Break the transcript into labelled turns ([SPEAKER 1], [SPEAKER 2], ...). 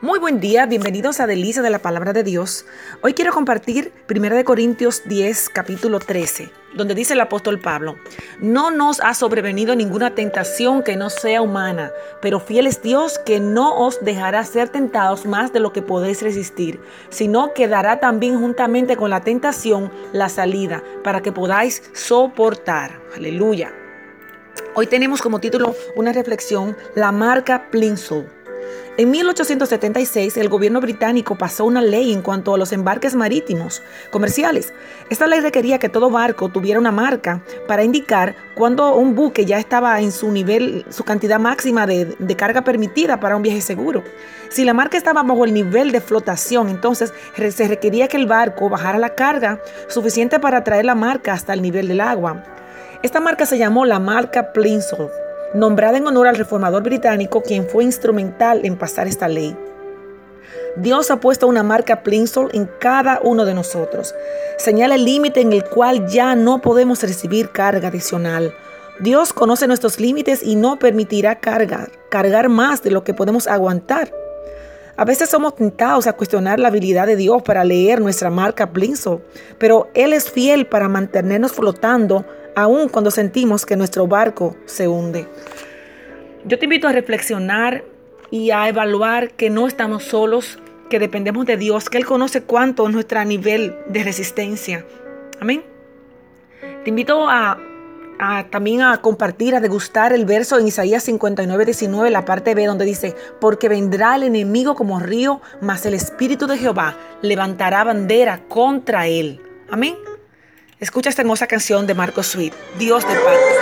[SPEAKER 1] Muy buen día, bienvenidos a Delicia de la Palabra de Dios. Hoy quiero compartir 1 Corintios 10, capítulo 13, donde dice el apóstol Pablo, no nos ha sobrevenido ninguna tentación que no sea humana, pero fiel es Dios que no os dejará ser tentados más de lo que podéis resistir, sino que dará también juntamente con la tentación la salida, para que podáis soportar. Aleluya. Hoy tenemos como título una reflexión, la marca Plinsoll. En 1876, el gobierno británico pasó una ley en cuanto a los embarques marítimos comerciales. Esta ley requería que todo barco tuviera una marca para indicar cuando un buque ya estaba en su nivel, su cantidad máxima de, carga permitida para un viaje seguro. Si la marca estaba bajo el nivel de flotación, entonces se requería que el barco bajara la carga suficiente para traer la marca hasta el nivel del agua. Esta marca se llamó la marca Plimsoll nombrada en honor al reformador británico quien fue instrumental en pasar esta ley. Dios ha puesto una marca Plimsoll en cada uno de nosotros. Señala el límite en el cual ya no podemos recibir carga adicional. Dios conoce nuestros límites y no permitirá cargar, cargar más de lo que podemos aguantar. A veces somos tentados a cuestionar la habilidad de Dios para leer nuestra marca Plimsoll, pero Él es fiel para mantenernos flotando aun cuando sentimos que nuestro barco se hunde. Yo te invito a reflexionar y a evaluar que no estamos solos, que dependemos de Dios, que Él conoce cuánto es nuestro nivel de resistencia. Amén. Te invito a, también a compartir, a degustar el verso en Isaías 59, 19, la parte B, donde dice, porque vendrá el enemigo como río, mas el Espíritu de Jehová levantará bandera contra él. Amén. Escucha esta hermosa canción de Marco Sweet, Dios de paz.